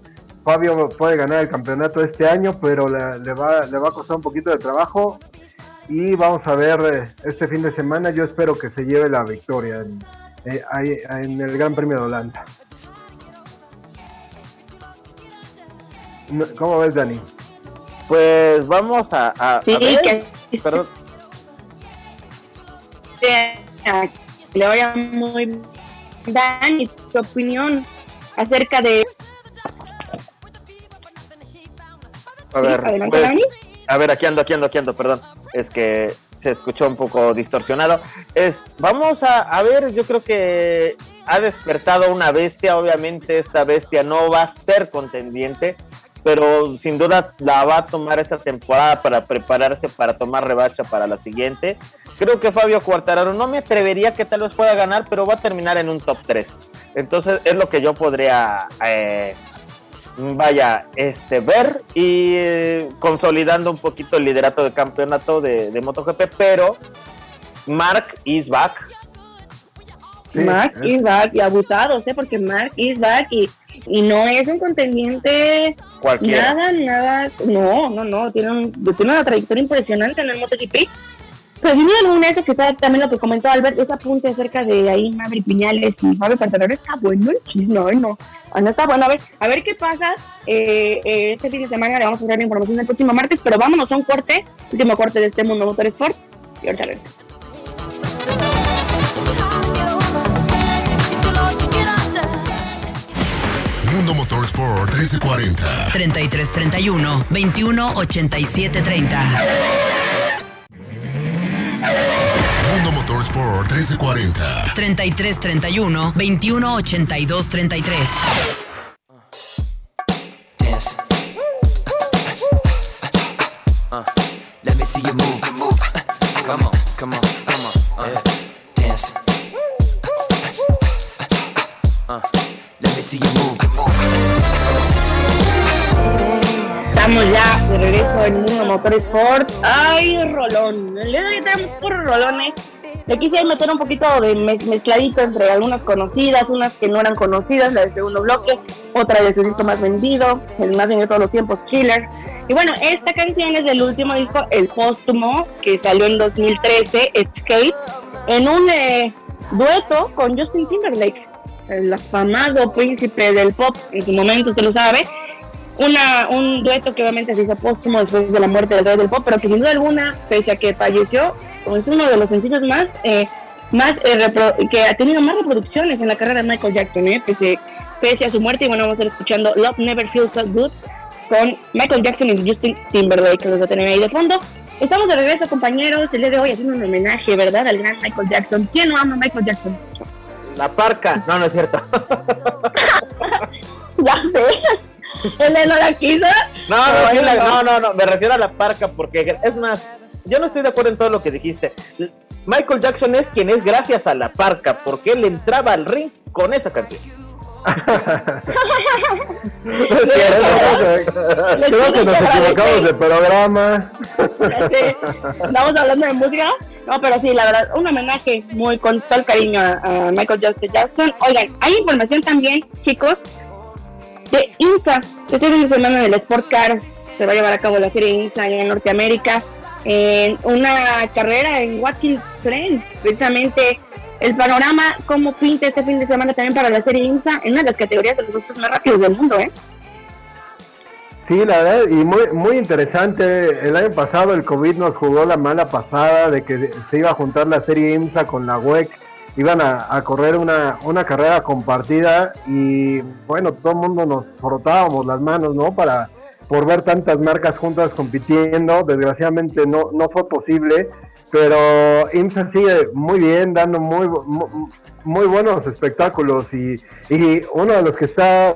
Fabio puede ganar el campeonato este año, pero le, va, le va a costar un poquito de trabajo. y vamos a ver eh, este fin de semana. Yo espero que se lleve la victoria en, eh, en el Gran Premio de Holanda. ¿Cómo ves, Dani? Pues vamos a, a- a Sí, ver. que Perdón. le vaya muy bien. Dani, tu opinión acerca de... A ver, Adelante, pues, Dani. a ver, aquí ando, aquí ando, aquí ando, perdón. Es que se escuchó un poco distorsionado. Es, vamos a, a ver, yo creo que ha despertado una bestia. Obviamente, esta bestia no va a ser contendiente, pero sin duda la va a tomar esta temporada para prepararse para tomar revancha para la siguiente. Creo que Fabio Cuartararo no me atrevería que tal vez pueda ganar, pero va a terminar en un top 3. Entonces es lo que yo podría eh, vaya, este, ver y eh, consolidando un poquito el liderato de campeonato de, de MotoGP, pero Mark is back. Sí, Mark es- is back y abusados, ¿eh? Porque Mark is back y, y no es un contendiente Cualquiera. nada, nada, no, no, no, tiene, un- tiene una trayectoria impresionante en el MotoGP. Pero sin duda alguna, eso que está también lo que comentó Albert, ese apunte acerca de ahí Maverick Piñales y Fabio Quartararo, está bueno el chisme, ay, no, Ah, no está bueno, a ver, a ver qué pasa eh, eh, este fin de semana, le vamos a dar la información el próximo martes, pero vámonos a un corte, último corte de este Mundo Motorsport, y ahorita regresamos. Mundo Motorsport 1340. 3331 21 87 30. Mundo Motorsport 1340. 3331 21 82 33. Dance. Uh, let me see you move. move. Come on, come on, come on. Uh, dance. Estamos ya de regreso en Mundo Motorsport. ¡Ay, rolón! Hoy tenemos puros rolones. Le quise meter un poquito de mez- mezcladito entre algunas conocidas, unas que no eran conocidas, la del segundo bloque, otra de su disco más vendido, el más vendido de todos los tiempos, Thriller. Y bueno, esta canción es del último disco, el póstumo, que salió en 2013, Escape, en un eh, dueto con Justin Timberlake, el afamado príncipe del pop en su momento, usted lo sabe una, un dueto que obviamente se hizo póstumo después de la muerte del rey del pop, pero que sin duda alguna, pese a que falleció, es uno de los sencillos más, eh, más eh, que ha tenido más reproducciones en la carrera de Michael Jackson, eh, pese, pese a su muerte. Y bueno, vamos a estar escuchando Love Never Feels So Good con Michael Jackson y Justin Timberlake, que los va a tener ahí de fondo. Estamos de regreso, compañeros, el día de hoy haciendo un homenaje, ¿verdad?, al gran Michael Jackson. ¿Quién no ama a Michael Jackson? La parca. No, no es cierto. Ya sé. Él no la quiso. No, no, la- no. no, no, me refiero a la parca porque es más, yo no estoy de acuerdo en todo lo que dijiste. Michael Jackson es quien es gracias a la parca, porque él entraba al ring con esa canción. Creo que nos equivocamos de programa. Estamos hablando de música. No, pero sí, la verdad, un homenaje muy con todo el cariño a, Michael Jackson Jackson. Oigan, hay información también, chicos, de INSA. Este fin de semana del Sport Car se va a llevar a cabo la serie INSA en Norteamérica. En una carrera en Watkins Glen, precisamente el panorama, cómo pinta este fin de semana también para la serie IMSA en una de las categorías de los autos más rápidos del mundo, ¿eh? Sí, la verdad, y muy, muy interesante. El año pasado el COVID nos jugó la mala pasada de que se iba a juntar la serie IMSA con la WEC. Iban a, a correr una, una carrera compartida y bueno, todo el mundo nos frotábamos las manos, ¿no? Para por ver tantas marcas juntas compitiendo. Desgraciadamente no, no fue posible, pero IMSA sigue muy bien, dando muy, muy, muy buenos espectáculos y, y uno de los que está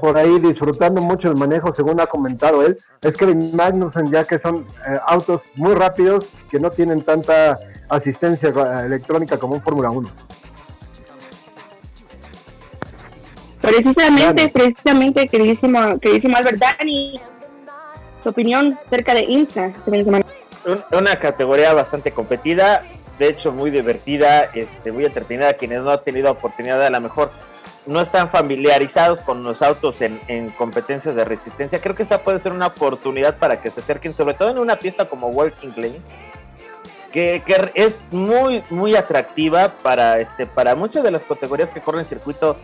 por ahí disfrutando mucho el manejo, según ha comentado él, es Kevin Magnussen, ya que son eh, autos muy rápidos que no tienen tanta asistencia eh, electrónica como un Fórmula 1. Precisamente, Dani. precisamente, queridísimo, queridísimo Albert Dani, tu opinión acerca de INSA este fin de semana. Un- una categoría bastante competida, de hecho muy divertida, este, muy entretenida. Quienes no han tenido oportunidad, a lo mejor no están familiarizados con los autos en, en competencias de resistencia. Creo que esta puede ser una oportunidad para que se acerquen, sobre todo en una pista como Walking Lane, que, que es muy, muy atractiva para, este, para muchas de las categorías que corren circuito,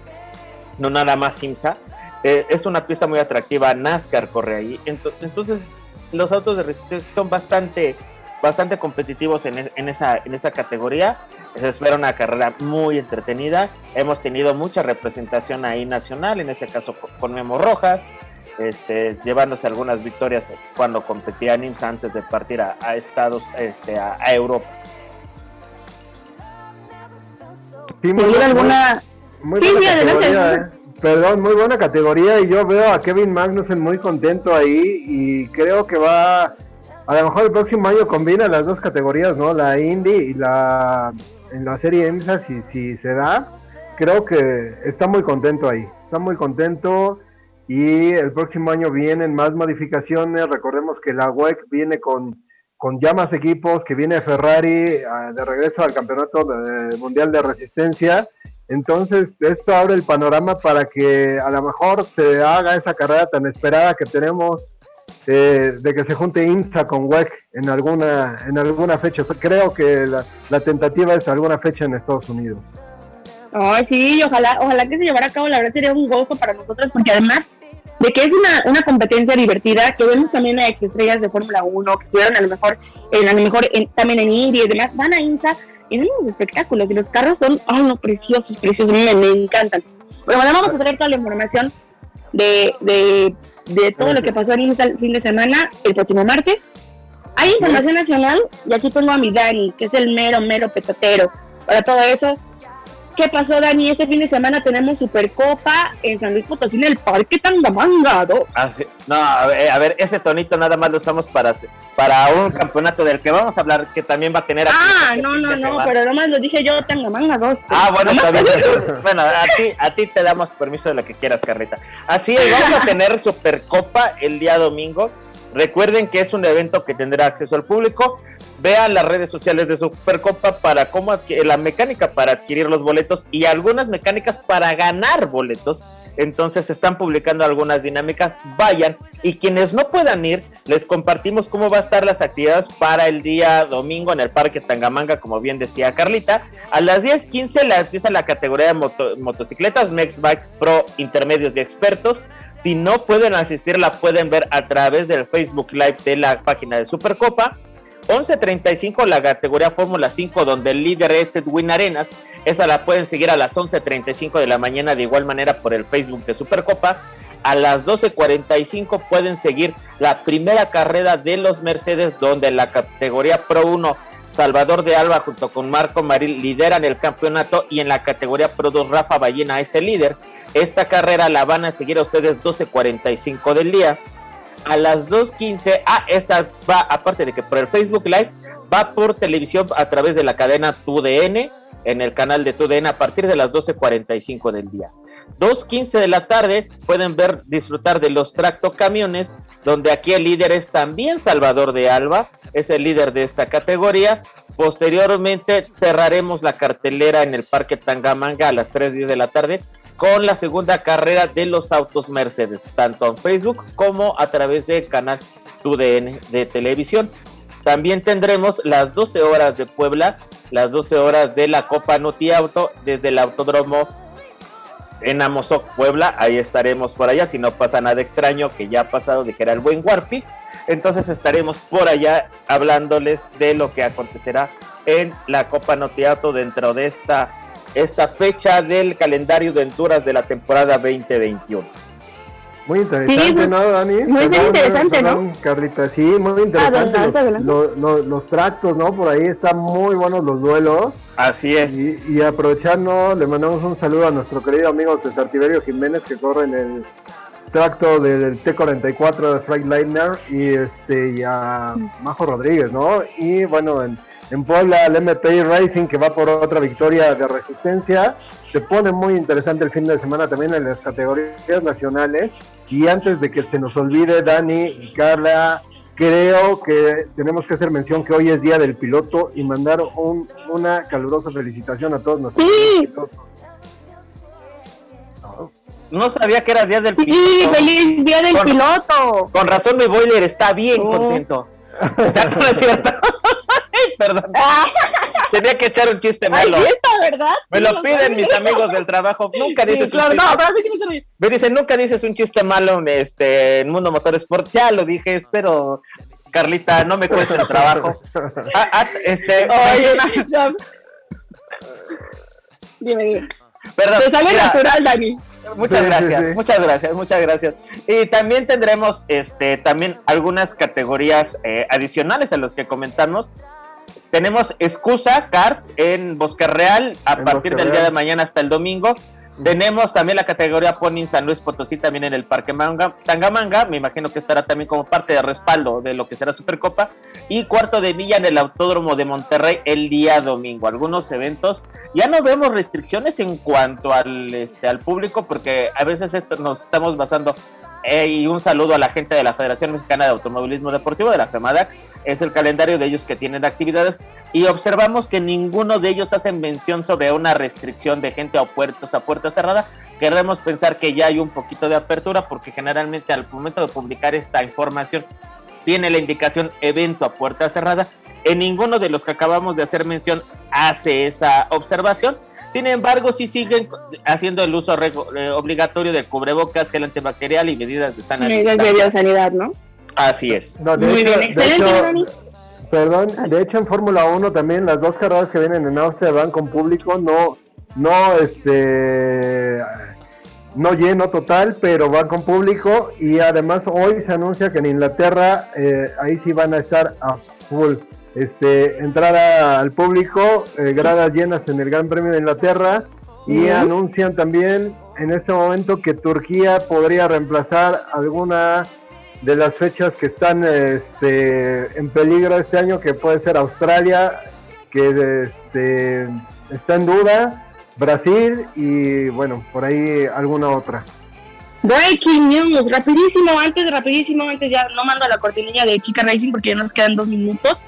no nada más Simsa. Eh, es una pista muy atractiva, NASCAR corre ahí. Entonces, entonces los autos de resistencia son bastante, bastante competitivos en, es- en esa, en esa categoría. Se espera una carrera muy entretenida. Hemos tenido mucha representación ahí nacional, en este caso con, Memo Rojas, este, llevándose algunas victorias cuando competía en IMSA antes de partir a, a Estados, este, a, a Europa. Sí, ¿Sin duda alguna? muy Sí, buena sí, adelante, categoría, adelante. eh. Perdón, muy buena categoría y yo veo a Kevin Magnussen muy contento ahí y creo que va, a lo mejor el próximo año combina las dos categorías, ¿no? La Indy y la en la serie IMSA si, si se da, creo que está muy contento ahí, está muy contento y el próximo año vienen más modificaciones, recordemos que la WEC viene con con ya más equipos, que viene Ferrari ah, de regreso al campeonato mundial de resistencia. Entonces, esto abre el panorama para que a lo mejor se haga esa carrera tan esperada que tenemos eh, de que se junte IMSA con WEC en alguna, en alguna fecha. Creo que la, la tentativa es alguna fecha en Estados Unidos. Ay, sí, ojalá, ojalá que se llevara a cabo, la verdad sería un gozo para nosotros, porque además de que es una, una competencia divertida, que vemos también a estrellas de Fórmula 1, que estuvieron a lo mejor, en, a lo mejor en- también en Indy y demás, van a IMSA y ven los espectáculos, y los carros son, ay no, preciosos, preciosos, me, me encantan. Bueno, vamos a traer toda la información de, de, de todo lo que pasó el fin de semana, el próximo martes. Hay información nacional, y aquí tengo a mi Dani, que es el mero, mero petatero para todo eso. ¿Qué pasó, Dani? Este fin de semana tenemos Supercopa en San Luis Potosí, en el Parque Tangamanga. ¿no? Así- no, a ver, a ver, ese tonito nada más lo usamos para, para un campeonato del que vamos a hablar, que también va a tener... Ah, no, no, no, pero nomás lo dije yo, Tangamanga 2. Ah, bueno, está bien. Bueno, a ti, a ti te damos permiso de lo que quieras, Carrita. Así es, vamos a tener Supercopa el día domingo. Recuerden que es un evento que tendrá acceso al público. Vean las redes sociales de Supercopa para cómo adqui- la mecánica para adquirir los boletos y algunas mecánicas para ganar boletos. Entonces están publicando algunas dinámicas. Vayan y quienes no puedan ir, les compartimos cómo va a estar las actividades para el día domingo en el Parque Tangamanga, como bien decía Carlita. A las 10:15 la empieza la categoría de moto- motocicletas, Next Bike Pro, intermedios y expertos. Si no pueden asistir, la pueden ver a través del Facebook Live de la página de Supercopa. 11.35 la categoría Fórmula 5 donde el líder es Edwin Arenas. Esa la pueden seguir a las 11.35 de la mañana de igual manera por el Facebook de Supercopa. A las 12.45 pueden seguir la primera carrera de los Mercedes donde la categoría Pro 1 Salvador de Alba junto con Marco Maril lideran el campeonato y en la categoría Pro 2 Rafa Ballena es el líder. Esta carrera la van a seguir a ustedes 12.45 del día a las 2.15. Ah, esta va, aparte de que por el Facebook Live, va por televisión a través de la cadena TUDN, en el canal de TUDN a partir de las 12.45 del día. 2.15 de la tarde pueden ver, disfrutar de los tractocamiones, donde aquí el líder es también Salvador de Alba, es el líder de esta categoría. Posteriormente cerraremos la cartelera en el Parque Tangamanga a las 3.10 de la tarde con la segunda carrera de los autos Mercedes, tanto en Facebook como a través del canal TUDN de televisión. También tendremos las 12 horas de Puebla, las 12 horas de la Copa Noti Auto desde el autódromo en Amozoc, Puebla. Ahí estaremos por allá, si no pasa nada extraño, que ya ha pasado, dijera el buen Warpi. Entonces estaremos por allá hablándoles de lo que acontecerá en la Copa Noti Auto dentro de esta esta fecha del calendario de Honduras de la temporada 2021. Muy interesante, Sí, muy- ¿no, Dani? muy interesante, ¿no? Carlita, sí, muy interesante. Adelante, los, adelante. lo- lo- los tractos, ¿no? Por ahí están muy buenos los duelos. Así es. Y, y aprovechando, le mandamos un saludo a nuestro querido amigo César Tiberio Jiménez que corre en el tracto del T44 de Freightliner y este y a Majo Rodríguez, ¿no? Y bueno, en, en Puebla el MPI Racing que va por otra victoria de resistencia. Se pone muy interesante el fin de semana también en las categorías nacionales. Y antes de que se nos olvide, Dani y Carla, creo que tenemos que hacer mención que hoy es día del piloto y mandar un- una calurosa felicitación a todos nuestros Sí. pilotos. No sabía que era día del Sí, piloto. feliz día del Con- piloto. Con razón mi boiler está bien Oh. contento. No es cierto. perdón. Tenía que echar un chiste ay, malo. sí está, ¿verdad? Me Sí, lo piden mis amigos del trabajo. Nunca Sí, dices claro, un no, chiste. pero a mí sí me sirve. Me dicen, nunca dices un chiste malo en, este, en Mundo Motor Sport. Ya lo dije, espero, Carlita, no me cuesta el trabajo. Ah, ah, este, Oye. Dime, dime. perdón, Te sale mira, natural, Dani. Muchas sí, gracias, sí. muchas gracias, muchas gracias. Y también tendremos este también algunas categorías eh, adicionales a los que comentamos. Tenemos excusa cards en Bosque Real a En partir Bosque del día de mañana hasta el domingo. Tenemos también la categoría Pony San Luis Potosí, también en el Parque Manga, Tangamanga. Me imagino que estará también como parte de respaldo de lo que será Supercopa. Y cuarto de milla en el Autódromo de Monterrey el día domingo. Algunos eventos. Ya no vemos restricciones en cuanto al, este, al público, porque a veces esto nos estamos basando. Eh, y un saludo a la gente de la Federación Mexicana de Automovilismo Deportivo, de la FEMADAC. Es el calendario de ellos que tienen actividades y observamos que ninguno de ellos hace mención sobre una restricción de gente a puertos a puerta cerrada. Queremos pensar que ya hay un poquito de apertura porque generalmente al momento de publicar esta información tiene la indicación evento a puerta cerrada. En ninguno de los que acabamos de hacer mención hace esa observación. Sin embargo, sí siguen haciendo el uso eh, obligatorio de cubrebocas, gel antibacterial y medidas de sana Medidas de biosanidad, ¿no? Así es. No, Muy hecho- bien, excelente, hecho, Dani. Perdón, de hecho en Fórmula 1 también las dos carreras que vienen en Austria van con público, no, no, este, no lleno total, pero van con público y además hoy se anuncia que en Inglaterra eh, ahí sí van a estar a full, este, entrada al público, eh, gradas llenas en el Gran Premio de Inglaterra y Ujú. anuncian también en este momento que Turquía podría reemplazar alguna de las fechas que están este, en peligro este año, que puede ser Australia, que este, está en duda, Brasil y bueno, por ahí alguna otra. Breaking news, rapidísimo, antes, rapidísimo, antes ya no mando la cortinilla de Chica Racing porque ya nos quedan dos minutos,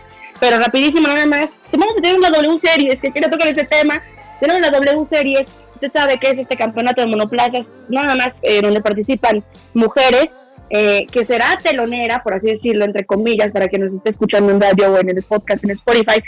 pero rapidísimo nada más, vamos a tener una W Series, que quiero tocar ese tema, tenemos la W Series, usted sabe que es este campeonato de monoplazas, nada más eh, donde participan mujeres, eh, que será telonera, por así decirlo, entre comillas, para que nos esté escuchando en radio o en el podcast en Spotify,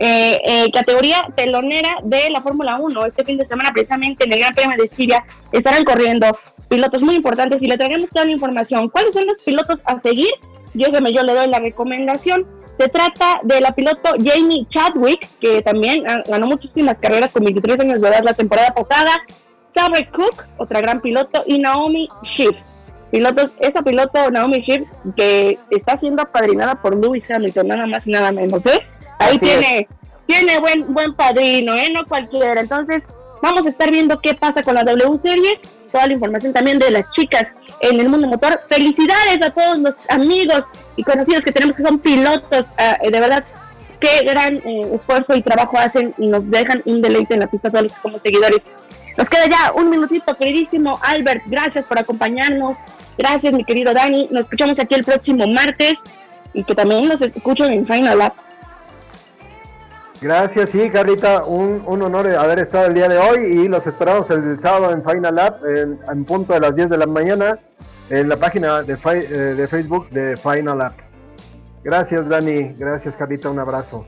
eh, eh, categoría telonera de la Fórmula 1. Este fin de semana, precisamente en el Gran Premio de Siria, estarán corriendo pilotos muy importantes y le traeremos toda la información. ¿Cuáles son los pilotos a seguir? Yo, yo le doy la recomendación. Se trata de la piloto Jamie Chadwick, que también ganó muchísimas carreras con 23 años de edad la temporada pasada. Sabre Cook, otra gran piloto, y Naomi Schiff. Pilotos, esa piloto Naomi Schiff que está siendo apadrinada por Lewis Hamilton, nada más y nada menos, ¿eh? Ahí Así tiene, tiene buen, buen padrino, ¿eh? No cualquiera. Entonces, vamos a estar viendo qué pasa con la W Series, toda la información también de las chicas en el mundo motor. Felicidades a todos los amigos y conocidos que tenemos que son pilotos, ah, eh, de verdad. Qué gran eh, esfuerzo y trabajo hacen y nos dejan un deleite en la pista todos los somos seguidores. Nos queda ya un minutito, queridísimo Albert. Gracias por acompañarnos. Gracias, mi querido Dani. Nos escuchamos aquí el próximo martes y que también nos escuchen en Final Lap. Gracias, sí, Carlita, un, un honor haber estado el día de hoy y los esperamos el sábado en Final Lab en, en punto de las 10 de la mañana en la página de, Fi- eh, de Facebook de Final Lab. Gracias, Dani, gracias, Carlita, un abrazo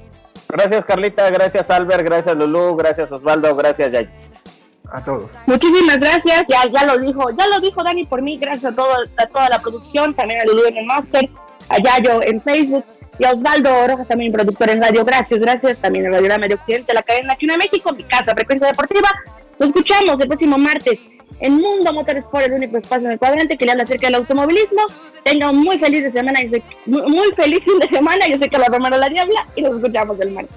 Gracias, Carlita. Gracias, Albert. Gracias, Lulú. Gracias, Osvaldo. Gracias, Yay. a todos. Muchísimas gracias, ya, ya lo dijo, ya lo dijo Dani por mí, gracias a, todo, a toda la producción, también a Lulu en el Master, a Yayo en Facebook y Osvaldo Rojas también productor en radio, gracias, gracias, también a Radio Medio Occidente, la cadena aquí en México, mi casa, Frecuencia Deportiva, nos escuchamos el próximo martes en Mundo Motorsport, el único espacio en el cuadrante que le habla acerca del automovilismo, tenga un muy feliz de semana, yo muy, muy feliz fin de semana, yo sé que la Romero la Diabla y nos escuchamos el martes.